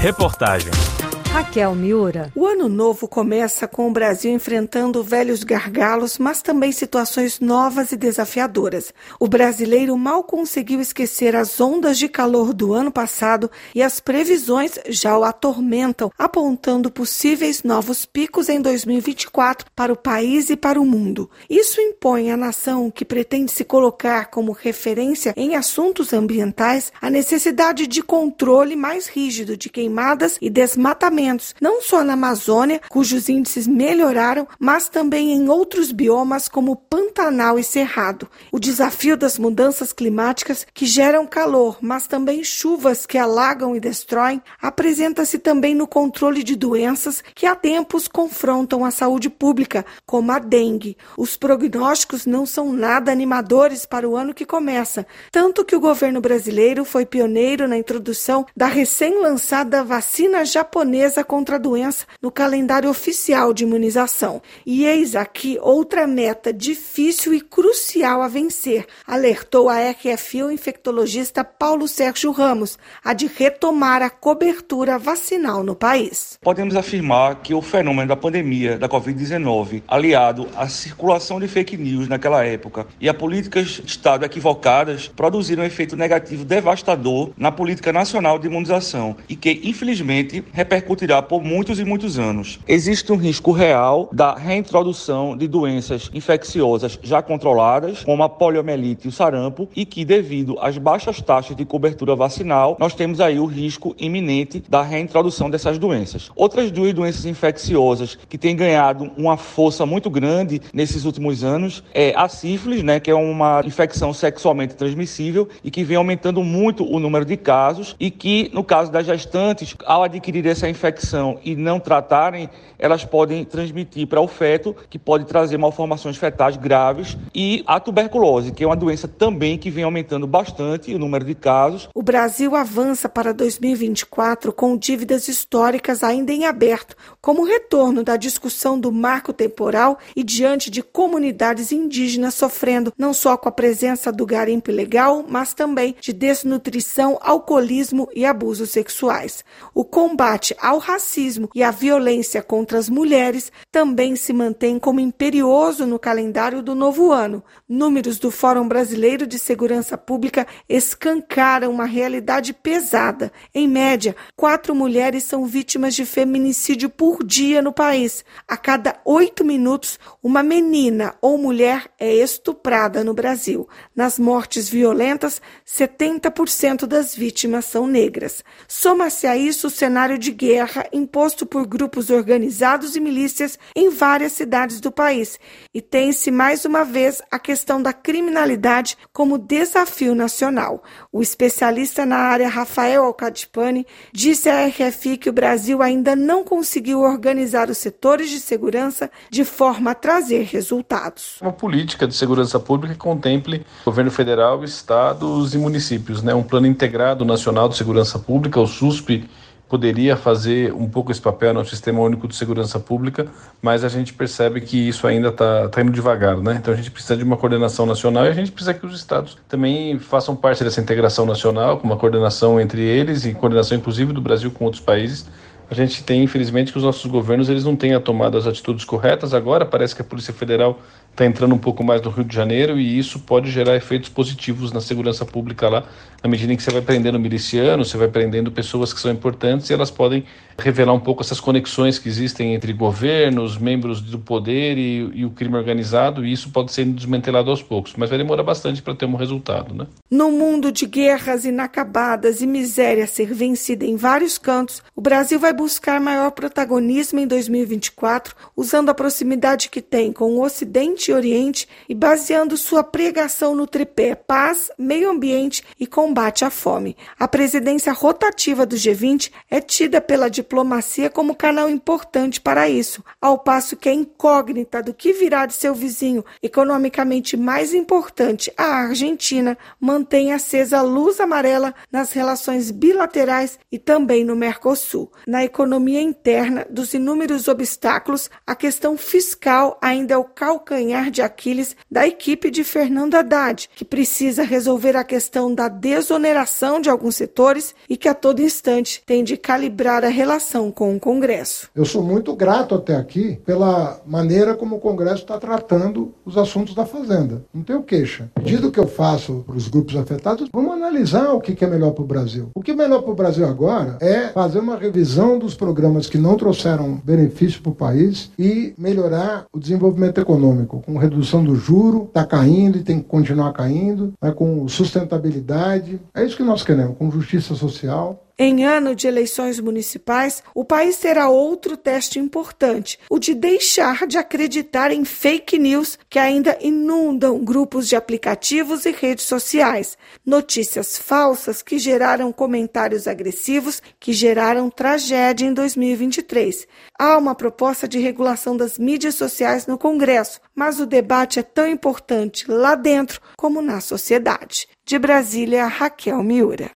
Reportagem Raquel Miura. O ano novo começa com o Brasil enfrentando velhos gargalos, mas também situações novas e desafiadoras. O brasileiro mal conseguiu esquecer as ondas de calor do ano passado e as previsões já o atormentam, apontando possíveis novos picos em 2024 para o país e para o mundo. Isso impõe à nação que pretende se colocar como referência em assuntos ambientais a necessidade de controle mais rígido de queimadas e desmatamento não só na Amazônia, cujos índices melhoraram, mas também em outros biomas como Pantanal e Cerrado. O desafio das mudanças climáticas que geram calor, mas também chuvas que alagam e destroem, apresenta-se também no controle de doenças que há tempos confrontam a saúde pública, como a dengue. Os prognósticos não são nada animadores para o ano que começa, tanto que o governo brasileiro foi pioneiro na introdução da recém-lançada vacina japonesa defesa contra a doença no calendário oficial de imunização. E eis aqui outra meta difícil e crucial a vencer, alertou a RFI o infectologista Paulo Sérgio Ramos, a de retomar a cobertura vacinal no país. Podemos afirmar que o fenômeno da pandemia da Covid-19, aliado à circulação de fake news naquela época e a políticas de Estado equivocadas, produziram um efeito negativo devastador na política nacional de imunização e que, infelizmente, repercute repercutirá por muitos e muitos anos. Existe um risco real da reintrodução de doenças infecciosas já controladas, como a poliomielite e o sarampo, e que, devido às baixas taxas de cobertura vacinal, nós temos aí o risco iminente da reintrodução dessas doenças. Outras duas doenças infecciosas que têm ganhado uma força muito grande nesses últimos anos é a sífilis, né, que é uma infecção sexualmente transmissível e que vem aumentando muito o número de casos e que, no caso das gestantes, ao adquirir essa infecção, infecção e não tratarem, elas podem transmitir para o feto, que pode trazer malformações fetais graves, e a tuberculose, que é uma doença também que vem aumentando bastante o número de casos. O Brasil avança para 2024 com dívidas históricas ainda em aberto, como retorno da discussão do marco temporal e diante de comunidades indígenas sofrendo não só com a presença do garimpo ilegal, mas também de desnutrição, alcoolismo e abusos sexuais. O combate ao ao racismo e à violência contra as mulheres também se mantém como imperioso no calendário do novo ano. Números do Fórum Brasileiro de Segurança Pública escancaram uma realidade pesada. Em média, quatro mulheres são vítimas de feminicídio por dia no país. A cada oito minutos, uma menina ou mulher é estuprada no Brasil. Nas mortes violentas, 70% das vítimas são negras. Soma-se a isso o cenário de guerra guerra imposto por grupos organizados e milícias em várias cidades do país. E tem-se mais uma vez a questão da criminalidade como desafio nacional. O especialista na área Rafael Alcadipani disse à RFI que o Brasil ainda não conseguiu organizar os setores de segurança de forma a trazer resultados. Uma política de segurança pública que contemple governo federal, estados e municípios, né? Um plano integrado nacional de segurança pública, o SUSP poderia fazer um pouco esse papel no Sistema Único de Segurança Pública, mas a gente percebe que isso ainda está tá indo devagar, né? Então a gente precisa de uma coordenação nacional e a gente precisa que os estados também façam parte dessa integração nacional, com uma coordenação entre eles e coordenação inclusive do Brasil com outros países. A gente tem, infelizmente, que os nossos governos eles não têm tomado as atitudes corretas. Agora parece que a Polícia Federal está entrando um pouco mais no Rio de Janeiro e isso pode gerar efeitos positivos na segurança pública lá, na medida em que você vai prendendo milicianos, você vai prendendo pessoas que são importantes e elas podem revelar um pouco essas conexões que existem entre governos, membros do poder e, e o crime organizado, e isso pode ser desmantelado aos poucos, mas vai demorar bastante para ter um resultado. Né? No mundo de guerras inacabadas e miséria ser vencida em vários cantos, o Brasil vai buscar maior protagonismo em 2024, usando a proximidade que tem com o Ocidente e Oriente e baseando sua pregação no tripé paz, meio ambiente e combate à fome. A presidência rotativa do G20 é tida pela diplomacia como canal importante para isso, ao passo que a incógnita do que virá de seu vizinho economicamente mais importante, a Argentina, mantém acesa a luz amarela nas relações bilaterais e também no Mercosul. Na economia interna, dos inúmeros obstáculos, a questão fiscal ainda é o calcanhar calcanhar de Aquiles da equipe de Fernando Haddad, que precisa resolver a questão da desoneração de alguns setores e que a todo instante tem de calibrar a relação com o Congresso. Eu sou muito grato até aqui pela maneira como o Congresso está tratando os assuntos da Fazenda. Não tenho queixa. Pedido que eu faço para os grupos afetados, vamos analisar o que é melhor para o Brasil. O que é melhor para o Brasil agora é fazer uma revisão dos programas que não trouxeram benefício para o país e melhorar o desenvolvimento econômico, com redução do juro, está caindo e tem que continuar caindo, né, com sustentabilidade. É isso que nós queremos, com justiça social. Em ano de eleições municipais, o país terá outro teste importante, o de deixar de acreditar em fake news que ainda inundam grupos de aplicativos e redes sociais. Notícias falsas que geraram comentários agressivos que geraram tragédia em 2023. Há uma proposta de regulação das mídias sociais no Congresso, mas o debate é tão importante lá dentro como na sociedade. De Brasília, Raquel Miura.